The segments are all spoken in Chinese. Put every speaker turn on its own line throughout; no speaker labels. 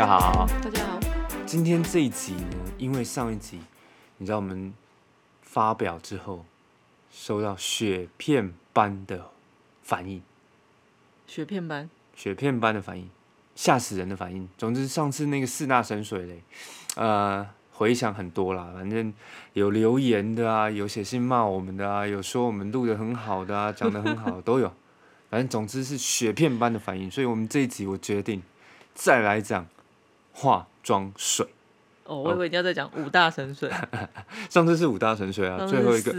家好，
大家好，
今天这一集呢，因为上一集你知道我们发表之后，收到雪片般的反应，
雪片般，
雪片般的反应，吓死人的反应。总之，上次那个四大神水嘞，呃，回想很多啦。反正有留言的啊，有写信骂我们的啊，有说我们录的很好的啊，讲的很好 都有。反正总之是雪片般的反应，所以我们这一集我决定再来讲化妆水。
哦，我以为你要再讲五大神水，
上次是五大神水啊，最后一个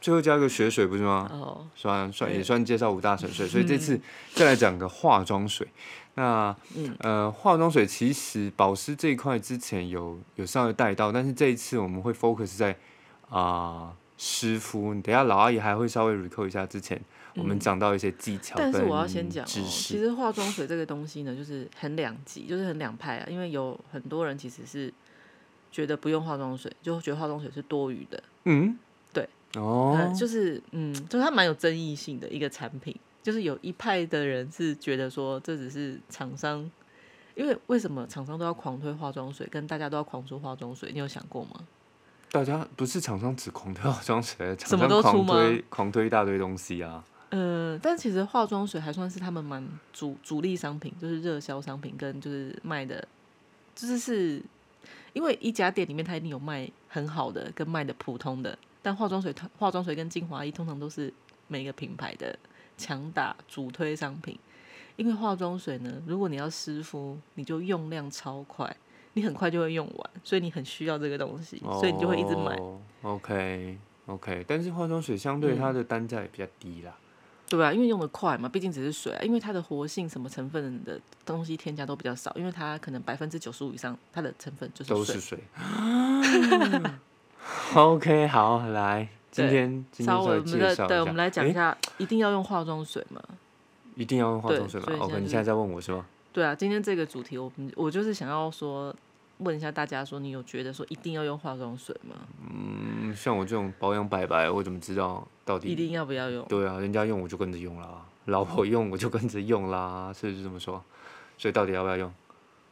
最后加一个雪水不是吗？
哦，
算算也算介绍五大神水，所以这次再来讲个化妆水。那
嗯。
呃，化妆水其实保湿这一块之前有有稍微带到，但是这一次我们会 focus 在啊、湿敷。等一下老阿姨还会稍微 recall 一下之前我们讲到一些技巧
嗯但是我要先讲哦，其
识。
实化妆水这个东西呢，就是很两极，就是很两派啊。因为有很多人其实是觉得不用化妆水，就觉得化妆水是多余的，
嗯，
对，
哦，
呃就是嗯，就是它蛮有争议性的一个产品。就是有一派的人是觉得说，这只是厂商，因为为什么厂商都要狂推化妆水，跟大家都要狂出化妆水，你有想过吗？
大家不是厂商只狂推化妆水，厂
什么
商狂
都出吗
推狂推一大堆东西啊。
嗯，但其实化妆水还算是他们蛮主主力商品，就是热销商品，跟就是卖的，就是是因为一家店里面它一定有卖很好的跟卖的普通的，但化妆水化妆水跟精华液通常都是每个品牌的强打主推商品。因为化妆水呢，如果你要湿敷，你就用量超快，你很快就会用完，所以你很需要这个东西，所以你就会一直买。
哦 OK OK，但是化妆水相对
嗯
它的单价也比较低啦。
对啊，因为用的快嘛，毕竟只是水啊，因为它的活性什么成分的东西添加都比较少，因为它可能百分之九十五以上它的成分就是水
都是。水。OK，好，来，今天今天
稍微我们的对。我们来讲一
诶
下，一定要用化妆水嘛？
一定要用化
对
妆水吗？OK，你现在在问我是吗？
对啊，今天这个主题，我们我就是想要说，问一下大家说，你有觉得说一定要用化妆水吗？
嗯，像我这种保养白白，我怎么知道到底？
一定要不要用？
对啊，人家用我就跟着用啦，老婆用我就跟着用啦，是不是这么说？所以到底要不要用？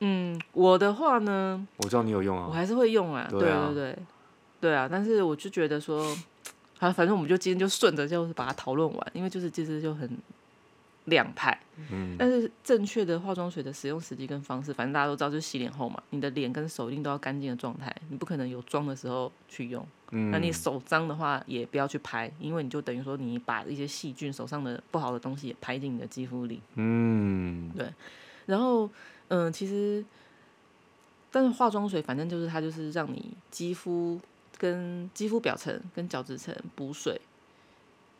嗯，我的话呢，
我知道你有用啊。
我还是会用啊，对
对啊
对对，对啊，但是我就觉得说，好，反正我们就今天就顺着就是把它讨论完，因为就是其实就很两派，
嗯，
但是正确的化妆水的使用时机跟方式，反正大家都知道，就是洗脸后嘛，你的脸跟手一定都要干净的状态，你不可能有妆的时候去用。
嗯。
那你手脏的话，也不要去拍，因为你就等于说你把一些细菌、手上的不好的东西也拍进你的肌肤里。
嗯，对。
然后，嗯，其实，但是化妆水反正就是它就是让你肌肤跟肌肤表层跟角质层补水，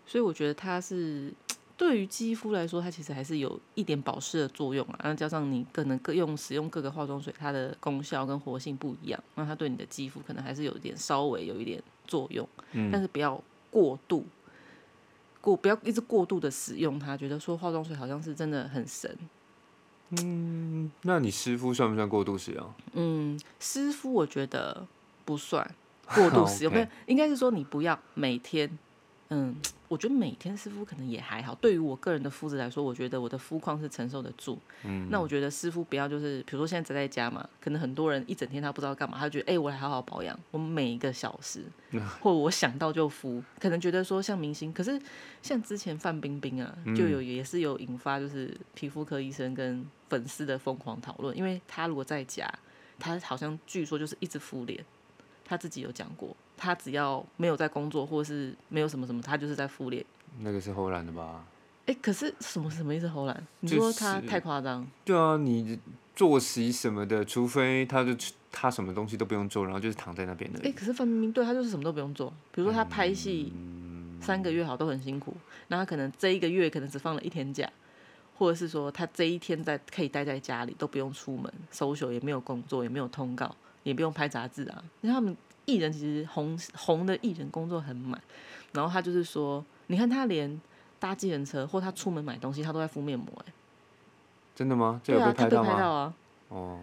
所以我觉得它是对于肌肤来说，它其实还是有一点保湿的作用啊。然后加上你可能各用使用各个化妆水，它的功效跟活性不一样，那它对你的肌肤可能还是有一点稍微有一点作用，
嗯
但是不要过度。过不要一直过度的使用它，觉得说化妆水好像是真的很神，嗯
那你湿敷算不算过度使用？
嗯，湿敷我觉得不算过度 使用，不
OK
是应该是说你不要每天，嗯，我觉得每天湿敷可能也还好。对于我个人的肤质来说，我觉得我的肤况是承受得住。
嗯，
那我觉得湿敷不要就是，比如说现在宅在家嘛，可能很多人一整天他不知道干嘛，他就觉得哎、我来好好保养，我每一个小时，或者我想到就敷，可能觉得说像明星，可是像之前范冰冰啊，就有也是有引发就是皮肤科医生跟粉丝的疯狂讨论，因为她如果在家，她好像据说就是一直敷脸，他自己有讲过，他只要没有在工作或是没有什么什么，他就是在敷脸。
那个是后来的吧？
哎、可是什么什么意思？侯兰，你
就
说他太夸张？
对啊，你作息什么的，除非他就他什么东西都不用做，然后就是躺在那边的
哎、
已。
可是范冰冰对他就是什么都不用做，比如说他拍戏
嗯
三个月好都很辛苦，那他可能这一个月可能只放了一天假，或者是说他这一天在可以待在家里都不用出门，social 也没有工作，也没有通告，也不用拍杂志啊。因为他们艺人其实红红的艺人工作很满，然后他就是说，你看他连搭计程车或他出门买东西，他都在敷面膜、哎，
真的吗？这
对啊，他被
有被拍到吗？
拍到啊。
哦，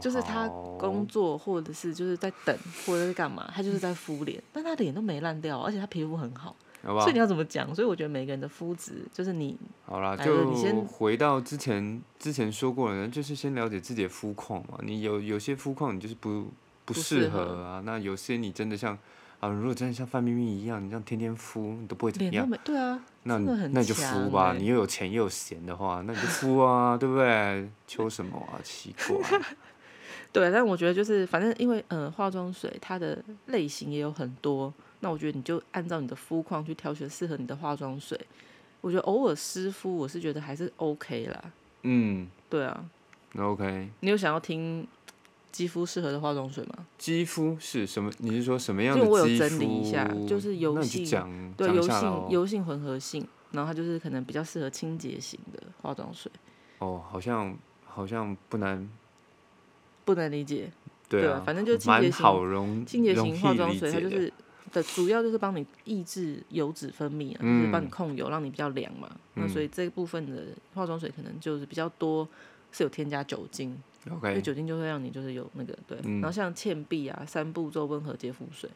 就是他工作或者是就是在等或者是干嘛，他就是在敷脸，但他脸都没烂掉，而且他皮肤很好。
好
所以你？要怎么讲？所以我觉得每个人的肤质，就是你
好啦，
就你
就
先
回到之前之前说过的，就是先了解自己的肤况嘛。你有有些肤况你就是不不
不
适
适合
合啊，那有些你真的像啊，如果真的像范冰冰一样，你这样天天敷，你都不会怎么样。
对啊，
那那你就
强
敷吧，
欸
你又有钱又有闲的话，那你就敷啊，对不对？求什么啊？奇怪。
对，但我觉得就是反正因为呃化妆水它的类型也有很多，那我觉得你就按照你的肤况去挑选适合你的化妆水。我觉得偶尔湿敷，我是觉得还是 OK 啦。
嗯
对啊，
那，OK。
你有想要听肌肤适合的化妆水吗？
肌肤是什么？你是说什么样的
就我有？整理一下就是油性对，油性油性混合性，然后它就是可能比较适合清洁型的化妆水，
哦，好像好像不难，
不能理解。
对啊，
反正就是清洁型清洁型化妆水，它就是的主要就是帮你抑制油脂分泌啊，就是帮你
嗯
控油，让你比较凉嘛。那
嗯
所以这一部分的化妆水可能就是比较多是有添加酒精，因为
OK，
酒精就会让你就是有那个对。
嗯
然后像倩碧啊、三步骤温和洁肤水，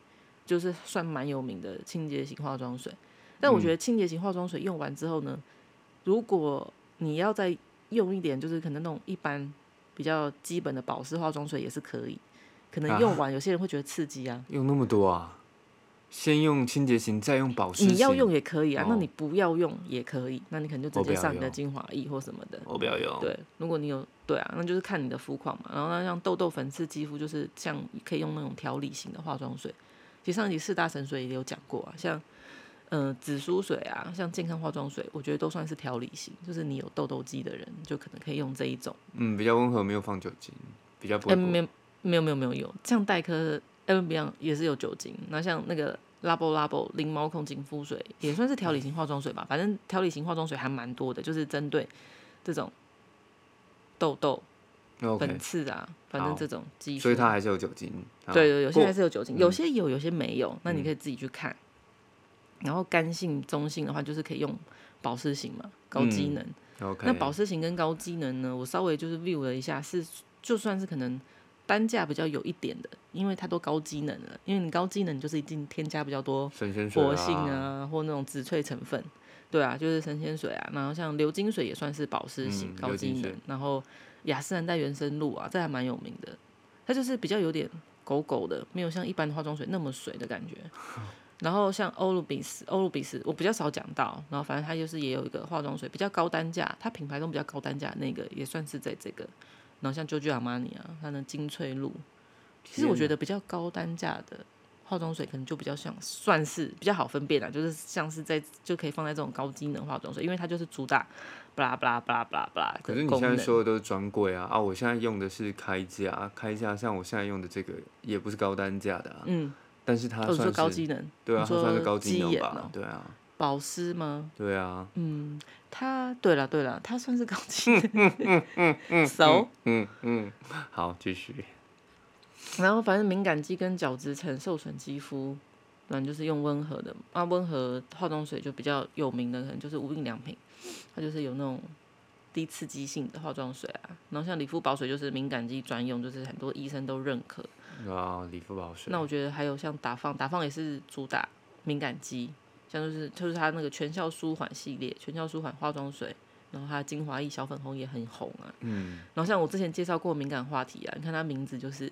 就是算蛮有名的清洁型化妆水。但我觉得
嗯
清洁型化妆水用完之后呢，如果你要再用一点，就是可能那种一般比较基本的保湿化妆水也是可以。可能
啊
用完有些人会觉得刺激啊，
用那么多啊？先用清洁型，再用保湿型。
你要用也可以啊，那
哦
你不要用也可以，那你可能就直接上你的精华液或什么的。
我不要用。
对，如果你有对啊，那就是看你的肤况嘛。然后呢，像痘痘、粉刺肌肤，就是像可以用那种调理型的化妆水。其实上一集四大神水也有讲过啊，像呃紫苏水啊，像健康化妆水，我觉得都算是调理型，就是你有痘痘肌的人，就可能可以用这一种。
嗯，比较温和，没有放酒精，比较不
哎。没有没有没有没有有，像黛珂 M B 也是有酒精，那像那个 Labo Labo 零毛孔紧肤水也算是调理型化妆水吧，反正调理型化妆水还蛮多的，就是针对这种痘痘、粉刺啊，反正
好
这种肌肤，
所以它还是有酒精。好
对对，有些还是有酒精，
嗯
有些有，有些没有，那你
嗯
可以自己去看。然后干性、中性的话，就是可以用保湿型嘛，高机
嗯
能。
OK，
那保湿型跟高机能呢，我稍微就是 view 了一下，是就算是可能单价比较有一点的，因为它都高机能了，因为你高机能就是一定添加比较多活性，啊，或那种植萃成分，对啊，就是神仙水啊，然后像流金水也算是保湿型、
嗯
高机能然后雅诗兰黛原生露啊，这还蛮有名的，它就是比较有点狗狗的，没有像一般的化妆水那么水的感觉。然后像欧露比斯，欧露比斯我比较少讲到，然后反正它就是也有一个化妆水比较高单价，它品牌中比较高单价的那个也算是在这个。然后像 JoJo Armani 啊，它的精粹露，其实我觉得比较高单价的化妆水可能就比较像算是比较好分辨啦，就是像是在就可以放在这种高机能化妆水，因为它就是主打巴拉巴拉巴拉巴拉巴拉
可是你。现在说的都是专柜啊啊！我现在用的是开价，开价像我现在用的这个也不是高单价的啊，
嗯，
但是它算是
高机能
对啊，它算是高机能？吧对啊，
保湿吗？
对啊，
嗯，它对了对了，它算是高机能。熟。
嗯嗯，好，继续。
然后反正敏感肌跟角质层受损肌肤，反正就是用温和的啊，温和化妆水就比较有名的，可能就是无印良品，它就是有那种低刺激性的化妆水啊。然后像理肤宝水就是敏感肌专用，就是很多医生都认可。
啊，理肤宝水。
那我觉得还有像达放，达放也是主打敏感肌，像就是就是它那个全效舒缓系列，全效舒缓化妆水。然后它精华液小粉红也很红啊，
嗯，
然后像我之前介绍过敏感话题啊，你看它名字就是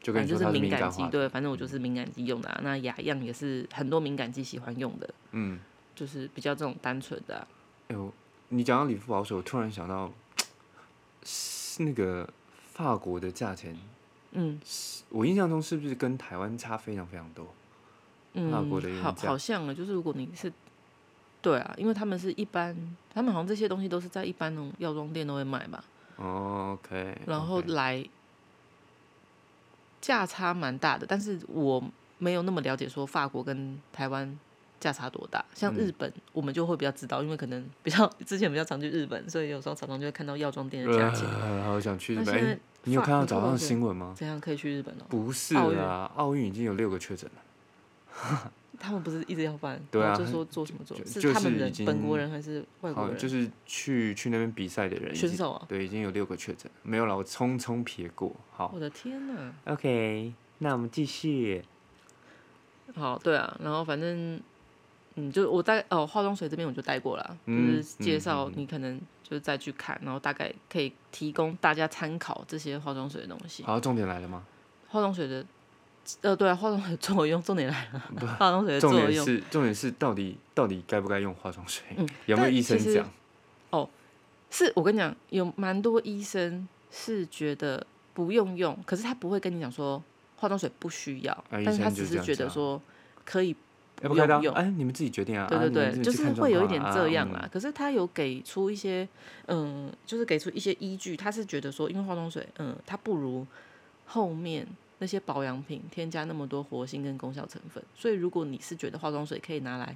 就跟
反正就是
敏
感肌，对，反正我就是敏感肌用的、啊。那雅漾也是很多敏感肌喜欢用的，
嗯，
就是比较这种单纯的啊、
哎呦，你讲到理肤宝水，我突然想到，是那个法国的价钱，
嗯
我印象中是不是跟台湾差非常非常多？法国的
嗯，好好像啊，就是如果你是，对啊，因为他们是一般，他们好像这些东西都是在一般那种药妆店都会卖吧，
哦，OK，
然后来价差蛮大的，但是我没有那么了解说法国跟台湾价差多大。像
嗯
日本，我们就会比较知道，因为可能比较之前比较常去日本，所以有时候常常就会看到药妆店的价钱。
呃，好想去日本。你有看到早上的新闻吗？
怎样可以去日本哦？
不是
奥运
啦，奥运已经有六个确诊了，
他们不是一直要办，
对啊
就说做什么做，
就是
他们人本国人还是外国，人？
就是去去那边比赛的人，
选手啊！
对，已经有六个确诊，没有了，我匆匆撇过。好
我的天呐
！，OK，那我们继续。
好，对啊，然后反正嗯，就我大概哦，化妆水这边我就带过了，就
嗯
是介绍你可能就是再去看，然后大概可以提供大家参考这些化妆水的东西。
好，重点来了吗？
化妆水的，呃，对啊，化妆水的作用，重点来了，化妆水的作用。
重点是重点是到底到底该不该用化妆水？
嗯
有没有医生讲？
哦是我跟你讲，有蛮多医生是觉得不用用，可是他不会跟你讲说化妆水不需要，
啊
但是他只是觉得说可以
要不用？
用
哎，你们自己决定啊。啊
对对对，就是会有一点这样啦。
嗯
可是他有给出一些，嗯，就是给出一些依据，他是觉得说，因为化妆水，嗯，它不如后面那些保养品添加那么多活性跟功效成分，所以如果你是觉得化妆水可以拿来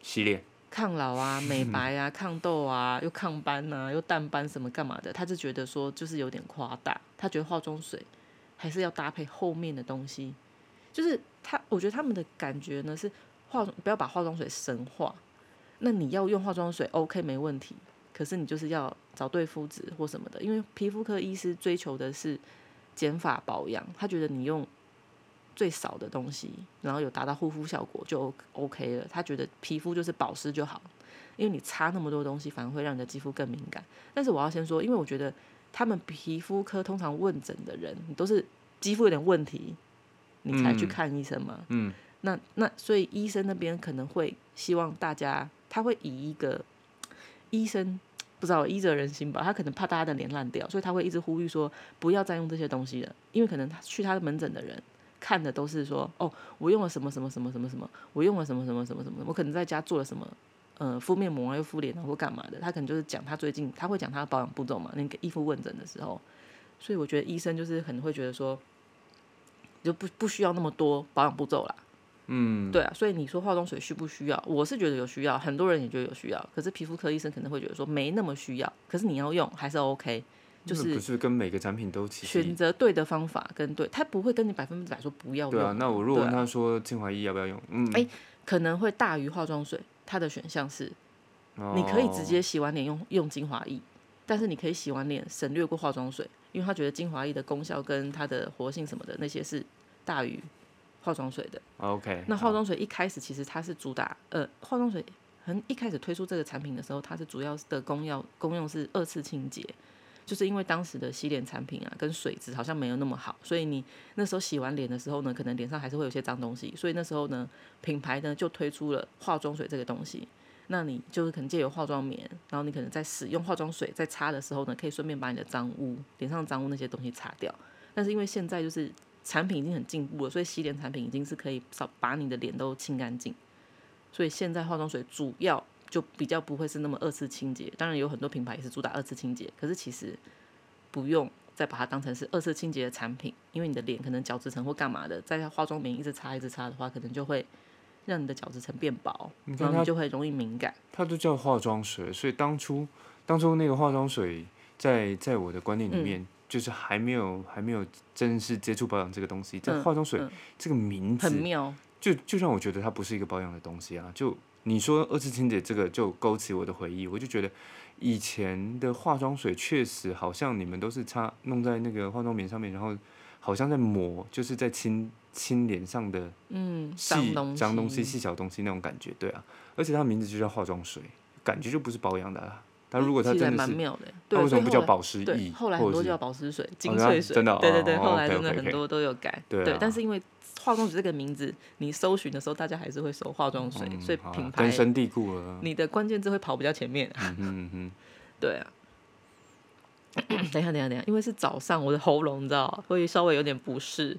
洗脸。
抗老啊、美白啊、抗痘啊、又抗斑啊、又淡斑什么干嘛的，他就觉得说就是有点夸大，他觉得化妆水还是要搭配后面的东西，就是他，我觉得他们的感觉呢是化不要把化妆水神化，那你要用化妆水 OK 没问题，可是你就是要找对肤质或什么的，因为皮肤科医师追求的是减法保养，他觉得你用最少的东西，然后有达到护肤效果就 OK 了。他觉得皮肤就是保湿就好，因为你擦那么多东西，反而会让你的肌肤更敏感。但是我要先说，因为我觉得他们皮肤科通常问诊的人，你都是肌肤有点问题，你才去
嗯
看医生嘛。
嗯，
那那所以医生那边可能会希望大家，他会以一个医生不知道医者仁心吧，他可能怕大家的脸烂掉，所以他会一直呼吁说不要再用这些东西了，因为可能他去他的门诊的人看的都是说哦，我用了什么什么什么什么什么，我用了什么什么什么什么，我可能在家做了什么。呃，敷面膜啊，又敷脸啊，或干嘛的？他可能就是讲他最近，他会讲他的保养步骤嘛。那个医护问诊的时候，所以我觉得医生就是可能会觉得说，就不不需要那么多保养步骤啦。
嗯，
对啊，所以你说化妆水需不需要？我是觉得有需要，很多人也觉得有需要。可是皮肤科医生可能会觉得说没那么需要，可是你要用还是 OK，就是
不是跟每个产品都其实
选择对的方法跟对，他不会跟你百分之百说不要用。
对啊。那我如果问他说精华液要不要用？嗯，
哎可能会大于化妆水，它的选项是你可以直
哦
接洗完脸用用精华液，但是你可以洗完脸省略过化妆水，因为他觉得精华液的功效跟它的活性什么的那些是大于化妆水的。
OK。
那化妆水一开始其实它是主打，呃，化妆水很一开始推出这个产品的时候，它是主要的功药功用是二次清洁，就是因为当时的洗脸产品啊跟水质好像没有那么好，所以你那时候洗完脸的时候呢，可能脸上还是会有些脏东西，所以那时候呢，品牌呢就推出了化妆水这个东西。那你就是可能借由化妆棉，然后你可能在使用化妆水在擦的时候呢，可以顺便把你的脏污、脸上脏污那些东西擦掉。但是因为现在就是产品已经很进步了，所以洗脸产品已经是可以少把你的脸都清干净。所以现在化妆水主要就比较不会是那么二次清洁，当然有很多品牌也是主打二次清洁，可是其实不用再把它当成是二次清洁的产品，因为你的脸可能角质层或干嘛的，在化妆棉一直擦一直擦的话，可能就会让你的角质层变薄，然后
它
就会容易敏感。
它就叫化妆水，所以当初当初那个化妆水在在我的观念里
嗯
面，就是还没有还没有正式接触保养这个东西，这
嗯
化妆水
嗯
这个名字
很妙，
就就让我觉得它不是一个保养的东西啊。就你说二次清洁这个，就勾起我的回忆，我就觉得以前的化妆水确实好像你们都是擦弄在那个化妆棉上面，然后好像在抹，就是在清清脸上的
嗯，
细
脏东
脏东西、细小东西那种感觉，对啊。而且它名字就叫化妆水，感觉就不是保养的啊。但如果它真的是，
蛮妙的。
它
对，
为什么不叫保湿
对，
液？
后来多叫保湿水、精粹水，
真的哦
对对对，
哦
后来真的很多都有改。
对啊
但是因为化妆水这个名字，你搜寻的时候，大家还是会搜化妆水，
嗯
所以品牌
根深蒂固了。
你的关键字会跑比较前面。
嗯哼
对啊。等一下，等一下，等一下，因为是早上，我的喉咙你知道会稍微有点不适。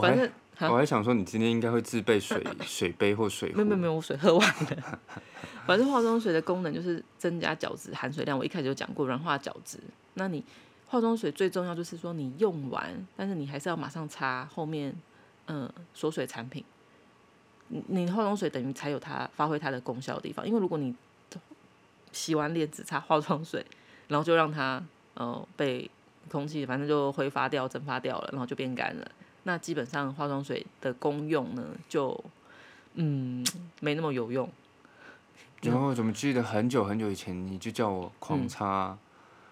反正哈
我还想说，你今天应该会自备水 水杯或水壶。
没有没有没有，我水喝完了。反正化妆水的功能就是增加角质含水量，我一开始就讲过软化角质。那你化妆水最重要就是说你用完，但是你还是要马上擦后面嗯锁水产品。你你化妆水等于才有它发挥它的功效的地方，因为如果你洗完脸只擦化妆水，然后就让它呃被空气反正就挥发掉、蒸发掉了，然后就变干了。那基本上化妆水的功用呢，就嗯没那么有用。
然后怎么记得很久很久以前你就叫我狂
嗯
擦、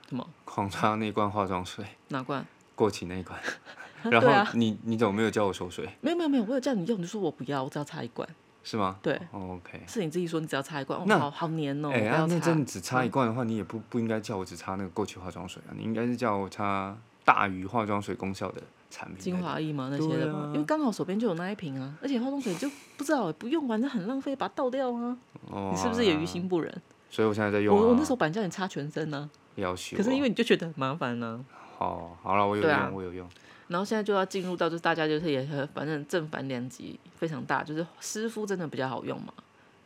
什么
狂擦那罐化妆水，
哪罐？
过期那一罐。然后你你怎么没有叫我收水？
没有没有没有，我有叫你用，你就说我不要，我只要擦一罐。
是吗？
对，
哦，OK。
是你自己说你只要擦一罐，哦，
那
好好黏哦，
哎、啊，
不要擦
那真的只擦一
嗯
罐的话，你也不不应该叫我只擦那个过期化妆水啊，你应该是叫我擦大于化妆水功效的产品。
精华液嘛那些的嘛，
啊
因为刚好手边就有那一瓶啊，而且化妆水就不知道不用完，就很浪费，把它倒掉啊。
哦，
你是不是也于
啊？
心不忍？
所以我现在在用、啊。
我我那时候本来叫你擦全身呢、
要求、
可是因为你就觉得很麻烦呢、
哦，好了，我有用，
啊
我有用。
然后现在就要进入到就是大家就是也很反正正反两极非常大，就是湿敷真的比较好用嘛。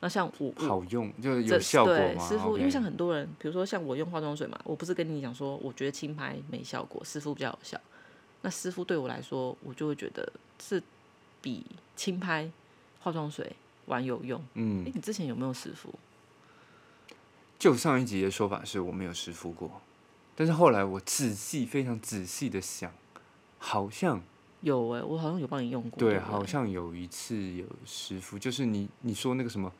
那像我我
好用，就是有效果
对
嘛。
湿敷，因为像很多人，比如说像我用化妆水嘛，我不是跟你讲说，我觉得轻拍没效果，湿敷比较有效。那湿敷对我来说，我就会觉得是比轻拍化妆水玩有用。
嗯
哎、，你之前有没有湿敷？
就上一集的说法是我没有湿敷过，但是后来我仔细、非常仔细的想，好像
有哎、我好像有帮你用过。
对，
不
好像有一次有湿敷，就是你你说那个什么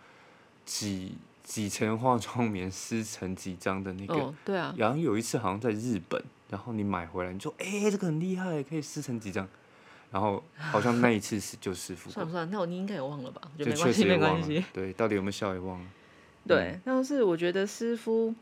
几几层化妆棉 撕成几张的那个，
哦，对啊，
然后有一次好像在日本，然后你买回来，你说哎、这个很厉害，可以撕成几张，然后好像那一次是就湿敷，
算不算？那我你应该也忘了吧？
就
没关系，没关系。，
对，到底有没有效也忘了。
对，但是我觉得师傅，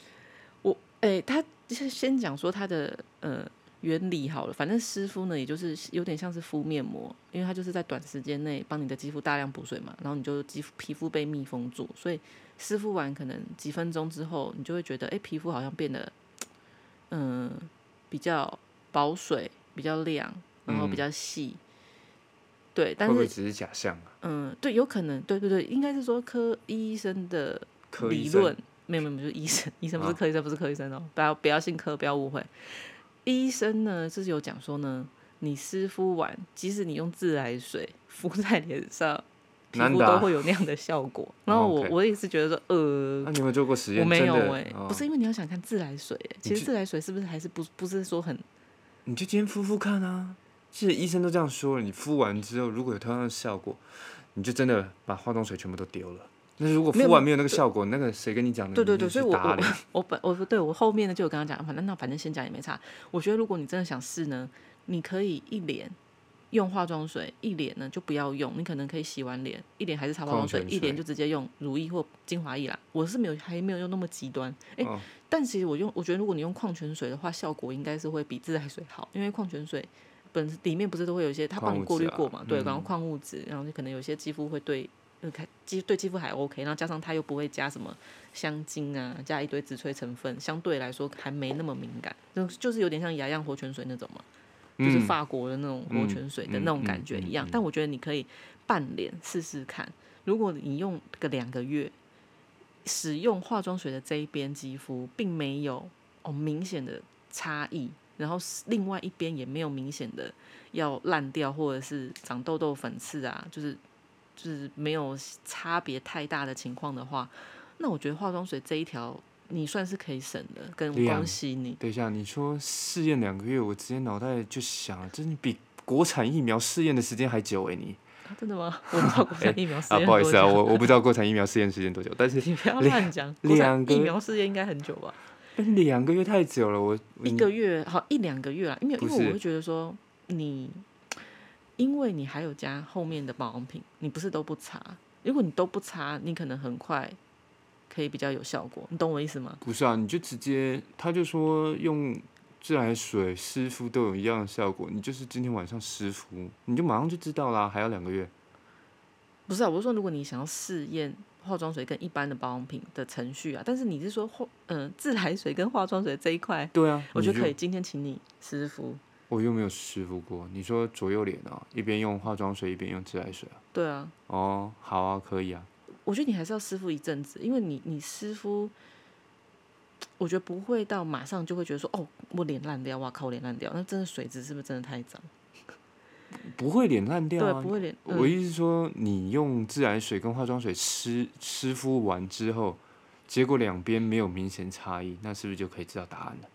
我哎、他先先讲说他的呃原理好了，反正师傅呢，也就是有点像是敷面膜，因为它就是在短时间内帮你的肌肤大量补水嘛，然后你就肌肤皮肤被密封住，所以湿敷完可能几分钟之后，你就会觉得哎、皮肤好像变得嗯、比较保水，比较亮，然后比
嗯
较细。对，但是
会不会只是假象啊？
嗯，对，有可能，对对对，应该是说科医生的理论，没有没有，就是医生，医生不是
啊
科医生，不是科医生哦，不要不要信科，不要误会。医生呢，就是有讲说呢，你湿敷完，即使你用自来水敷在脸上，皮肤都会有那样的效果。然后我我也是觉得说，呃
那、，你有没有做过实验？
我没有哎、
哦
不是因为你要想看自来水、欸，其实自来水是不是还是不不是说很
你就今天敷敷看啊。其实医生都这样说了，你敷完之后如果有同样的效果，你就真的把化妆水全部都丢了。那如果敷完没有那个效果，那个谁跟你讲的？
对对对，所以我 我本我对我后面呢就有跟他讲，反正那反正先讲也没差。我觉得如果你真的想试呢，你可以一脸用化妆水，一脸呢就不要用，你可能可以洗完脸，一脸还是擦化妆水，一脸就直接用乳液或精华液啦。我是没有还没有用那么极端，诶，
哦
但其实我用我觉得如果你用矿泉水的话，效果应该是会比自来水好，因为矿泉水。本里面不是都会有一些，它帮你过滤过嘛？对，
嗯
然后矿物质，然后就可能有些肌肤会对，肌对肌肤还 OK，然后加上它又不会加什么香精啊，加一堆植萃成分，相对来说还没那么敏感，就就是有点像雅漾活泉水那种嘛，就是
嗯
法国的那种活泉水的那种感觉一样。但我觉得你可以半脸试试看，如果你用个两个月，使用化妆水的这一边肌肤并没有哦明显的差异，然后是另外一边也没有明显的要烂掉或者是长痘痘、粉刺啊，就是就是没有差别太大的情况的话，那我觉得化妆水这一条你算是可以省的，跟
两
恭喜你。
等一下，你说试验两个月，我直接脑袋就想了，这你比国产疫苗试验的时间还久哎、你
啊真的吗？我不知道国产疫苗试验 啊，
不好意思啊，我 我不知道国产疫苗试验时间多久，但是
你不要乱讲，国产
两个
疫苗试验应该很久吧？
两个月太久了，我
一个月好一两个月啦，因为因为我会觉得说你，因为你还有加后面的保养品，你不是都不擦，如果你都不擦，你可能很快可以比较有效果，你懂我意思吗？
不是啊，你就直接他就说用自来水湿敷都有一样的效果，你就是今天晚上湿敷，你就马上就知道啦，还要两个月。
不是啊，我是说如果你想要试验化妆水跟一般的保养品的程序啊，但是你是说化嗯、自来水跟化妆水这一块，
对啊，
我觉得可以，今天请你湿敷，
我又没有湿敷过，你说左右脸啊，一边用化妆水一边用自来水啊？
对啊，
哦，好啊，可以啊。
我觉得你还是要湿敷一阵子，因为你你湿敷，我觉得不会到马上就会觉得说，哦，我脸烂掉，哇靠，我脸烂掉，那真的水质是不是真的太脏？
不会脸烂掉
对，
啊
不。会脸，嗯，
我意思是说，你用自来水跟化妆水湿湿敷完之后，结果两边没有明显差异，那是不是就可以知道答案了？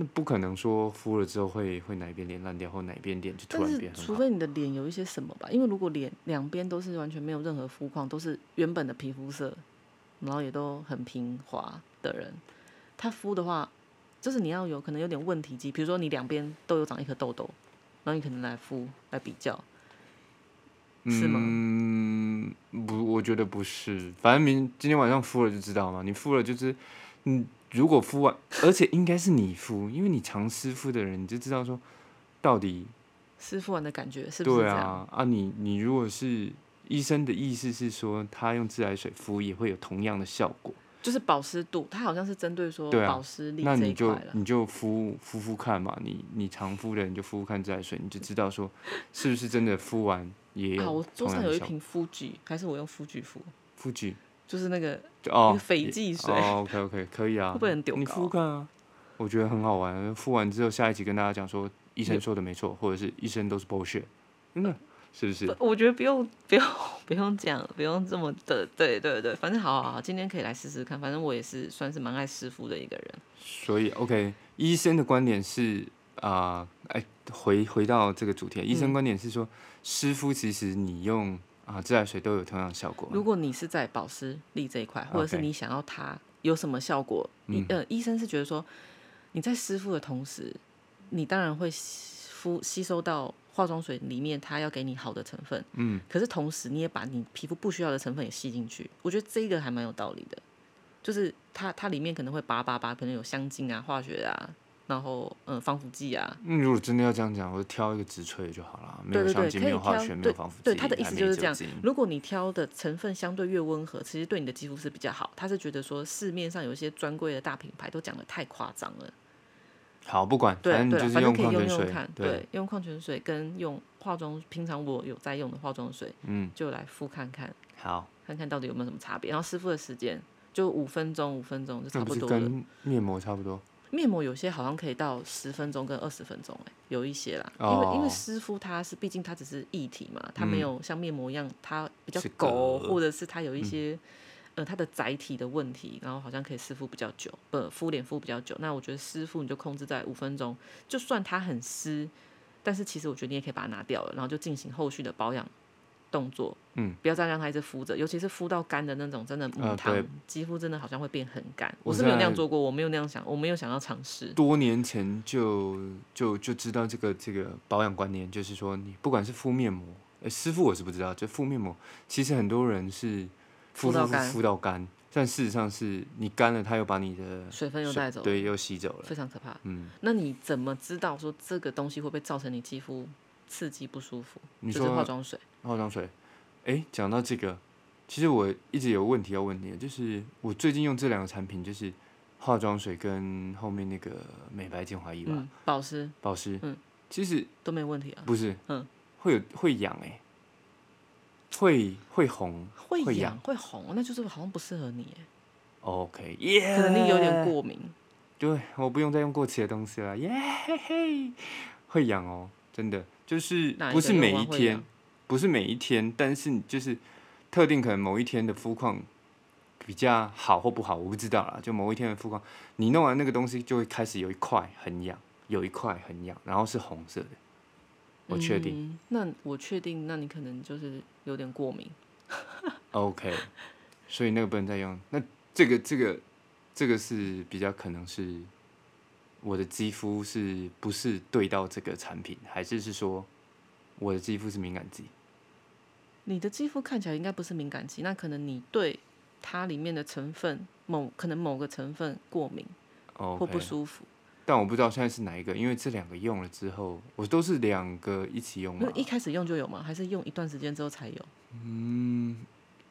那不可能说敷了之后会会哪一边脸烂掉，或哪一边脸就突然变很好。
除非你的脸有一些什么吧，因为如果脸两边都是完全没有任何肤况，都是原本的皮肤色，然后也都很平滑的人，他敷的话，就是你要有可能有点问题肌，比如说你两边都有长一颗痘痘，然后你可能来敷来比较，是吗
嗯，不我觉得不是，反正明今天晚上敷了就知道嘛。你敷了就是，嗯，如果敷完，而且应该是你敷，因为你常湿敷的人，你就知道说到底
湿敷完的感觉是不是
对？啊啊你你如果是医生的意思是说，他用自来水敷也会有同样的效果，
就是保湿度，它好像是针对说保湿力
那你就。你就敷敷敷看嘛，你你常敷的人就敷敷看自来水，你就知道说是不是真的敷完也
啊，
有
我桌。上有一瓶敷具，还是我用敷具敷？
敷具
就是那个
哦
那个斐济水
哦，OK OK 可以啊，
会不会很丢
你敷看啊，我觉得很好玩。敷完之后，下一集跟大家讲说医生说的没错，或者是医生都是 bullshit，真的是不是？
我觉得不用不用不用讲，不用这么的，对对对，反正好好好，今天可以来试试看。反正我也是算是蛮爱湿敷的一个人。
所以 OK，医生的观点是啊，哎、回回到这个主题，医生
嗯
观点是说，湿敷其实你用啊自来水都有同样的效果。
如果你是在保湿力这一块，或者是你想要它有什么效果，医
嗯。
呃医生是觉得说你在湿敷的同时，你当然会吸收到化妆水里面它要给你好的成分，
嗯，
可是同时你也把你皮肤不需要的成分也吸进去，我觉得这个还蛮有道理的，就是它它里面可能会拔拔拔，可能有香精啊、化学啊，然后嗯防腐剂啊，
嗯，如果真的要这样讲，我就挑一个植萃就好了，没有香精，
可以
没有化
挑
学，没有防腐剂，
对，他的意思就是这样。如果你挑的成分相对越温和，其实对你的肌肤是比较好。他是觉得说市面上有一些专柜的大品牌都讲的太夸张了，
好，不管，
对
反正
可以
矿泉水
用用看，，
对，
对，用矿泉水跟用化妆，平常我有在用的化妆水，
嗯，
就来敷看看，
好，
看看到底有没有什么差别。然后湿敷的时间就五分钟，五分钟就差不多了。
跟面膜差不多？
面膜有些好像可以到十分钟跟二十分钟，哎，有一些啦，因为因为
哦
湿敷它是毕竟它只是液体嘛，它没
嗯。
有像面膜一样，它比较
是
勾，
个
或者是它有一些、呃它的载体的问题，然后好像可以湿敷比较久，呃敷脸敷比较久。那我觉得湿敷你就控制在五分钟，就算它很湿，但是其实我觉得你也可以把它拿掉了，然后就进行后续的保养动作。
嗯，
不要再让它一直敷着，尤其是敷到干的那种，真的母汤、
啊对
肌肤真的好像会变很干。
我
我是没有那样做过，我没有那样想，我没有想要尝试。
多年前就就就知道这个这个保养观念，就是说你不管是敷面膜，诶、湿敷我是不知道，就敷面膜，其实很多人是敷
到干
敷到干，但事实上是你干了，它又把你的
水分又带走
对，又吸走了。
非常可怕。
嗯，
那你怎么知道说这个东西会不会造成你肌肤刺激不舒服？就是化妆水，
化妆水，诶，讲到这个，其实我一直有问题要问你，就是我最近用这两个产品，就是化妆水跟后面那个美白精华液吧，
保湿
保湿，
嗯
其实
都没问题啊。
不是，
嗯，
会有会痒哎、会会红
会痒会红，那就是好像不适合你
，，OK，耶、
可能你有点，过敏。
对，我不用再用过期的东西了，耶、嘿嘿，会痒哦，真的，就是不是每一天，不是每一天，但是你就是特定可能某一天的肤况比较好或不好，我不知道啦，就某一天的肤况，你弄完那个东西就会开始有一块很痒，有一块很痒，然后是红色的，我确定。
嗯。那我确定，那你可能就是有点过敏。
OK，所以那个不能再用。那这个这个这个是比较可能是我的肌肤是不是对到这个产品，还是是说我的肌肤是敏感肌？
你的肌肤看起来应该不是敏感肌，那可能你对它里面的成分某可能某个成分过敏或不舒服。
但我不知道现在是哪一个，因为这两个用了之后，我都是两个一起用嘛。
那一开始用就有吗？还是用一段时间之后才有？
嗯，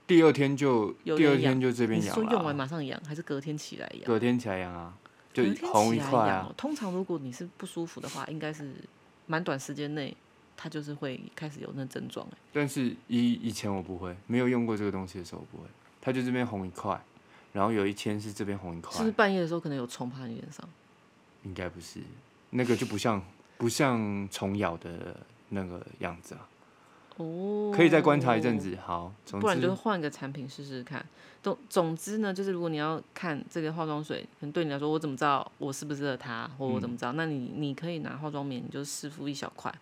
第二天就第二天就这边痒
你说用完马上痒，还是隔天起来痒？
隔天起来痒啊，就红一块啊。
通常如果你是不舒服的话，应该是蛮短时间内，它就是会开始有那症状。哎，
但是以以前我不会，没有用过这个东西的时候我不会，它就这边红一块，然后有一天是这边红一块
是不是，半夜的时候可能有虫爬你脸上？
应该不是，那个就不像不像虫咬的那个样子啊，
哦，
可以再观察一阵，子。好，总
不然就
是
换个产品试试看。总总之呢，就是如果你要看这个化妆水，可能对你来说，我怎么知道我适不适合它，或我怎么知道？那你你可以拿化妆棉，你就试敷一小块。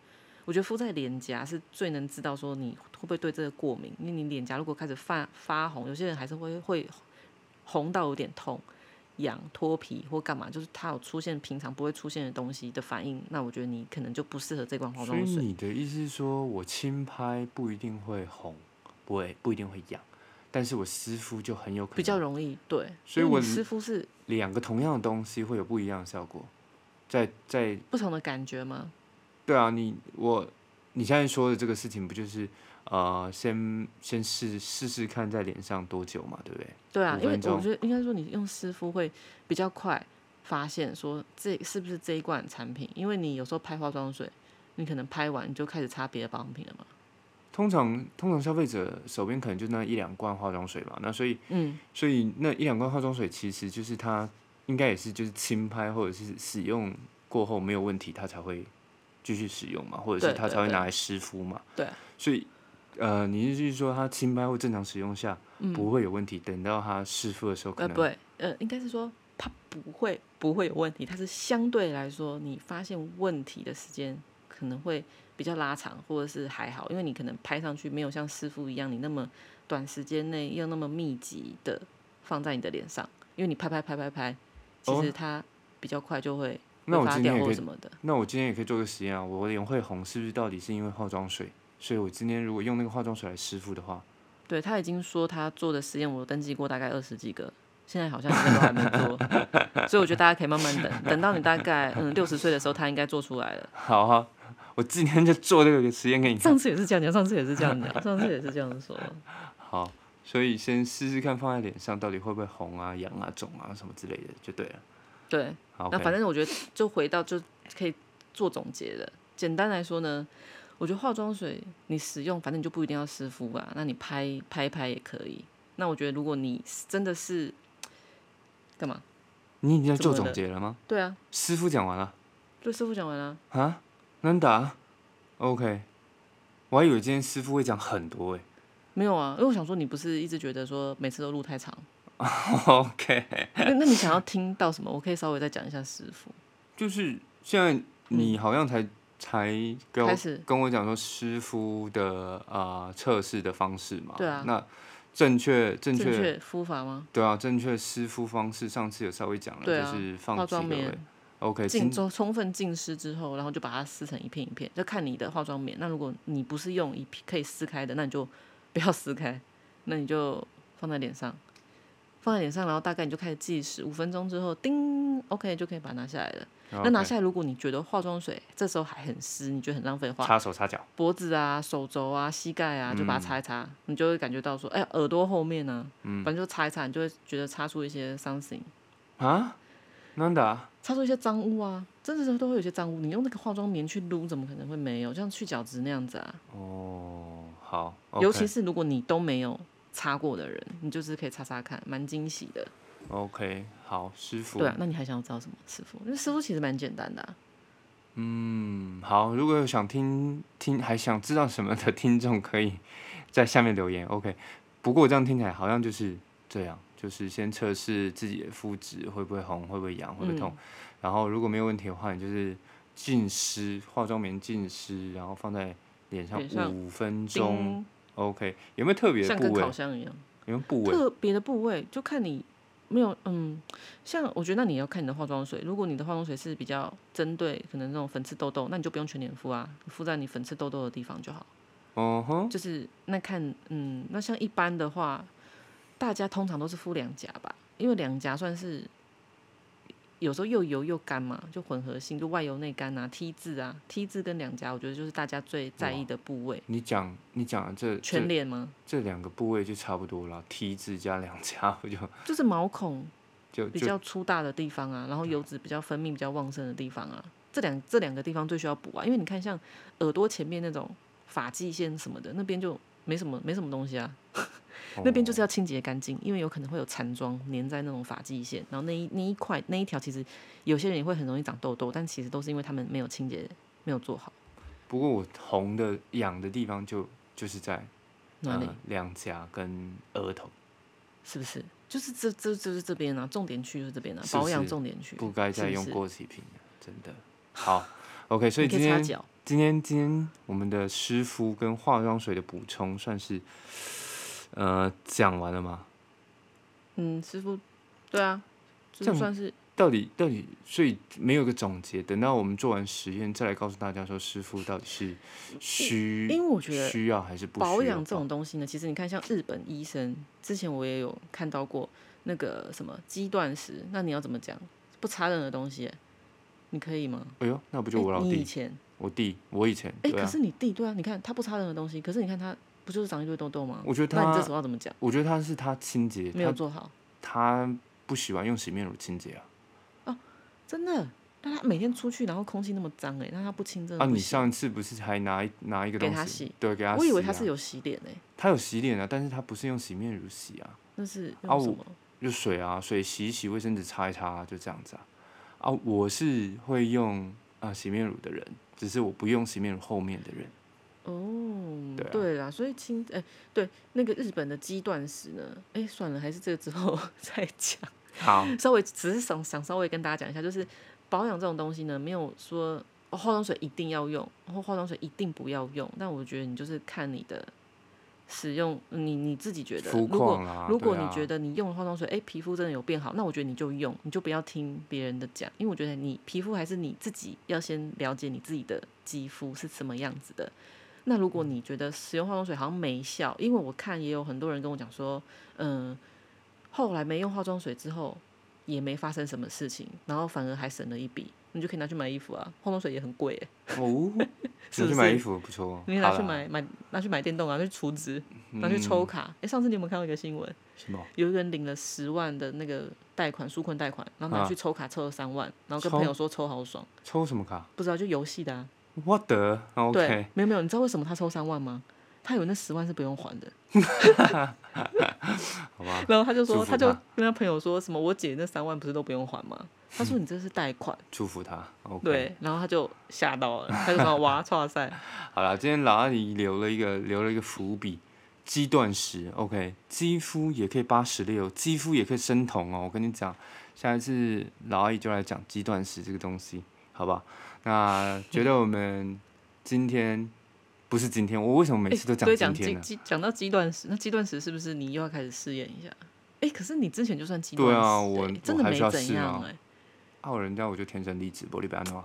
我觉得敷在脸颊是最能知道说你会不会对这个过敏，因为你脸颊如果开始发发红，有些人还是会会红到有点痛、痒、脱皮或干嘛，就是它有出现平常不会出现的东西的反应，那我觉得你可能就不适合这款化
所以
妆水。
你的意思是说我轻拍不一定会红，不会不一定会痒，但是我湿敷就很有可能
比较容易对，
所以我
湿敷是
两个同样的东西会有不一样的效果，在在
不同的感觉吗？
对啊，你我你现在说的这个事情不就是呃先先试试试看在脸上多久嘛，对不对？
对啊，因为我觉得应该说你用湿敷会比较快发现说这是不是这一罐产品，因为你有时候拍化妆水，你可能拍完你就开始擦别的保养品了嘛。
通常通常消费者手边可能就那一两罐化妆水嘛，那所以
嗯，
所以那一两罐化妆水其实就是它应该也是就是轻拍或者是使用过后没有问题，它才会继续使用嘛，或者是
对对对
它才会拿来湿敷嘛。
对啊
所以呃，你是说它轻拍或正常使用下
嗯
不会有问题，等到它湿敷的时候可
呃，
能
不会，呃，应该是说它不会不会有问题，它是相对来说你发现问题的时间可能会比较拉长，或者是还好，因为你可能拍上去没有像湿敷一样，你那么短时间内又那么密集的放在你的脸上，因为你拍拍拍拍拍，其
哦
实它比较快就会
那我今天也可以
什么的。
那我今天也可以做个实验啊，我脸会红是不是到底是因为化妆水？所以我今天如果用那个化妆水来湿敷的话，
对他已经说他做的实验，我登记过大概二十几个，现在好像一个都还没做，所以我觉得大家可以慢慢等，等到你大概嗯六十岁的时候，他应该做出来了。
好啊，我今天就做这个实验给你看。
上次也是这样讲，上次也是这样讲，上次也是这样说。
好，所以先试试看放在脸上到底会不会红啊、痒啊、肿啊什么之类的就对了。
对，
好
那反正我觉得就回到就可以做总结了。简单来说呢，我觉得化妆水你使用，反正你就不一定要湿敷啊，那你拍拍一拍也可以。那我觉得如果你真的是干嘛？
你已经在做总结了吗？
对啊，
师傅讲完了
就师傅讲完了。
啊？能打？OK，我还以为今天师傅会讲很多诶。
没有啊，因为我想说，你不是一直觉得说每次都录太长，
OK，
那那你想要听到什么？我可以稍微再讲一下师傅。
就是现在你好像才、才跟我
开始
跟我讲说师傅的啊测试的方式嘛。
对啊
那正确正确
敷法吗？
对啊，正确湿敷方式上次有稍微讲了，
啊
就是放
化妆棉
OK，
浸
今
充充分浸湿之后，然后就把它撕成一片一片，就看你的化妆棉。那如果你不是用一片可以撕开的，那你就不要撕开，那你就放在脸上，放在脸上，然后大概你就开始计时，五分钟之后，叮，OK 就可以把它拿下来了。那拿下来，如果你觉得化妆水这时候还很湿，你觉得很浪费的话，
擦手擦脚。
脖子啊、手肘啊、膝盖啊，就把它擦一擦，
嗯
你就会感觉到说，哎、耳朵后面呢、反正就擦一擦，你就会觉得擦出一些 something，
啊？难打？
擦出一些脏污啊，真的是都会有些脏污。你用那个化妆棉去撸，怎么可能会没有？像去角质那样子啊。
哦，好。
尤其是如果你都没有擦过的人，你就是可以擦擦看，蛮惊喜的。
OK，好，师傅。
对啊，那你还想要知道什么师傅？那师傅其实蛮简单的、啊。
嗯，好，如果有想听听还想知道什么的听众，可以在下面留言。OK，不过我这样听起来好像就是这样，就是先测试自己的肤质会不会红，会不会痒，会不会痛，
嗯
然后如果没有问题的话，你就是浸湿化妆棉浸湿，然后放在脸上五分钟。
叮
，OK，有没有特别
像跟烤？箱一样。
有没有部位？
特别的部位就看你没有，嗯，像我觉得那你要看你的化妆水，如果你的化妆水是比较针对可能那种粉刺痘痘，那你就不用全脸敷啊，敷在你粉刺痘痘的地方就好。
哦哼，
就是那看，嗯，那像一般的话，大家通常都是敷两颊吧，因为两颊算是有时候又油又干嘛，就混合性，就外油内干啊，T 字啊，T 字跟两颊，我觉得就是大家最在意的部位。
你讲你讲的这这
全脸吗？
这两个部位就差不多了，T 字加两颊，我就
就是毛孔
就 就
比较粗大的地方啊，然后油脂比较分泌比较旺盛的地方啊，这两这两个地方最需要补啊，因为你看像耳朵前面那种发际线什么的，那边就没什么没什么东西啊，那边就是要清洁干净，因为有可能会有残妆粘在那种发际线，然后那一那一块那一条其实有些人也会很容易长痘痘，但其实都是因为他们没有清洁没有做好。
不过我红的痒的地方就就是在
哪里？
呃两颊跟额头，
是不是？就是这这就是这边啊，重点区就是这边啊，保养重点区。
不该再用过期品了，真的。好，OK，所以今天
以，
今天今天我们的湿敷跟化妆水的补充算是呃讲完了吗？
嗯，师傅，对啊，就
这
算是
到底到底，所以没有个总结，等到我们做完实验再来告诉大家说，师傅到底是需，
因为我觉得
需要还是不需要
保养这种东西呢，其实你看，像日本医生，之前我也有看到过那个什么肌断食，那你要怎么讲？不擦任何东西，你可以吗？
哎呦，那不就我老弟？
你以前，
我弟，我以前，
哎、可是你弟对啊，你看他不擦任何东西，可是你看他不就是长一堆痘痘吗？
我觉得
那你这
他
时候要怎么讲？
我觉得他是他清洁，他
没有做好，
他不喜欢用洗面乳清洁啊。
真的。那他每天出去，然后空气那么脏，哎，那他不清真的
啊，你。上次不是还拿一拿一个
给
东西
他洗
对，给他洗、啊。
我以为他是有洗脸呢，
他有洗脸啊，但是他不是用洗面乳洗啊，
那是
啊我
用什么？
就水啊，水洗一洗，卫生纸擦一擦，就这样子啊。啊，我是会用啊洗面乳的人，只是我不用洗面乳后面的人。
哦，
对啊
对啦，所以清哎、对那个日本的肌断食呢，哎、算了，还是这个之后 再讲。
好，
稍微只是想想稍微跟大家讲一下，就是保养这种东西呢，没有说、哦、化妆水一定要用，或化妆水一定不要用。但我觉得你就是看你的使用，你你自己觉得，如果如果你觉得你用了化妆水，哎、皮肤真的有变好，那我觉得你就用，你就不要听别人的讲，因为我觉得你皮肤还是你自己要先了解你自己的肌肤是什么样子的。那如果你觉得使用化妆水好像没效，因为我看也有很多人跟我讲说，嗯，后来没用化妆水之后也没发生什么事情，然后反而还省了一笔，你就可以拿去买衣服啊，化妆水也很贵哎，
哦，
是不是
拿去买衣服不错。
你拿去买买拿去买电动啊，拿去储值，拿去抽
嗯
卡。哎、上次你有没有看到一个新闻？
什么？
有一个人领了十万的那个贷款纾困贷款，然后拿
啊
去抽卡抽了三万，然后跟朋友说抽好爽，
抽什么卡？
不知道就游戏的啊。
我的
对
OK，，
没有没有，你知道为什么他抽三万吗？他以为那十万是不用还的，
好吧。
然后他就说，他就跟他朋友说什么，我姐那三万不是都不用还吗？他说你这是贷款，
祝福他。OK。
对，然后他就吓到了，他就说哇，哇塞，
好了，今天老阿姨留了一个留了一个伏笔，肌断食，OK，肌肤也可以八十六，肌肤也可以生酮哦。我跟你讲，下一次老阿姨就来讲肌断食这个东西，好不好？那觉得我们今天不是今天，我为什么每
哎
次都
对，讲
讲今天呢？
肌肌讲到肌断食，那肌断食是不是你又要开始试验一下？哎，可是你之前就算肌断食、
对啊
哎
我
真的没怎样哎、
啊，人家我就天生丽质，玻璃白诺。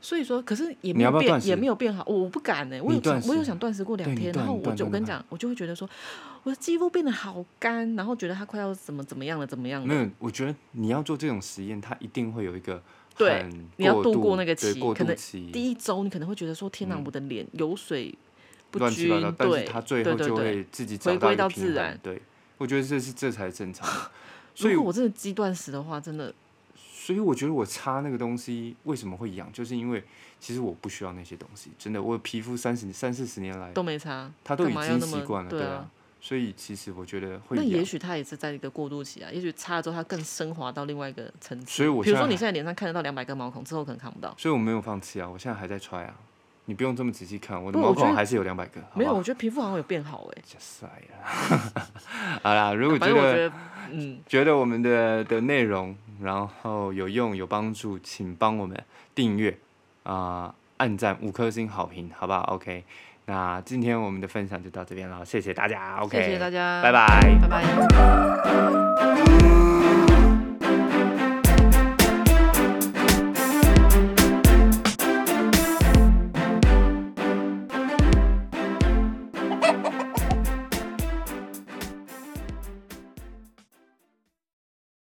所以说，可是也
你
没有变，
要要
也没有变好。我不敢呢、我有想，我有
食
想断食过两天，然后我就我跟你讲，我就会觉得说，我的肌肤变得好干，然后觉得它快要怎么怎么样了，怎么样了。
没有，我觉得你要做这种实验，它一定会有一个
对你要度
过
那个期可能，第一周你可能会觉得说，天哪，
嗯
我的脸油水不均，，
但是
对，
他最后就。会自己找
回归到自然
对，我觉得这是这才是正常。所以
如果我真的肌断食的话，真的
所以我觉得我擦那个东西为什么会痒，就是因为其实我不需要那些东西，真的，我皮肤三十三四十年来，
都没擦，
它都已经习惯了，
对
对啊。所以其实我觉得会
那也许它也是在一个过渡期啊，也许擦了之后它更升华到另外一个层次。
所以我
比如说你现在脸上看得到两百根毛孔，之后可能看不到。
所以我没有放弃啊，我现在还在揣啊。你不用这么仔细看，我的毛孔还是有两百个，
没有，我觉得皮肤好像有变好哎、
加塞了。好啦，如果觉得
反正我觉得，嗯，
觉得我们的的内容然后有用有帮助，请帮我们订阅啊、按赞五颗星好评，好不好？OK，那今天我们的分享就到这边了，谢谢大家。OK，
谢谢大家，
拜拜。
拜拜。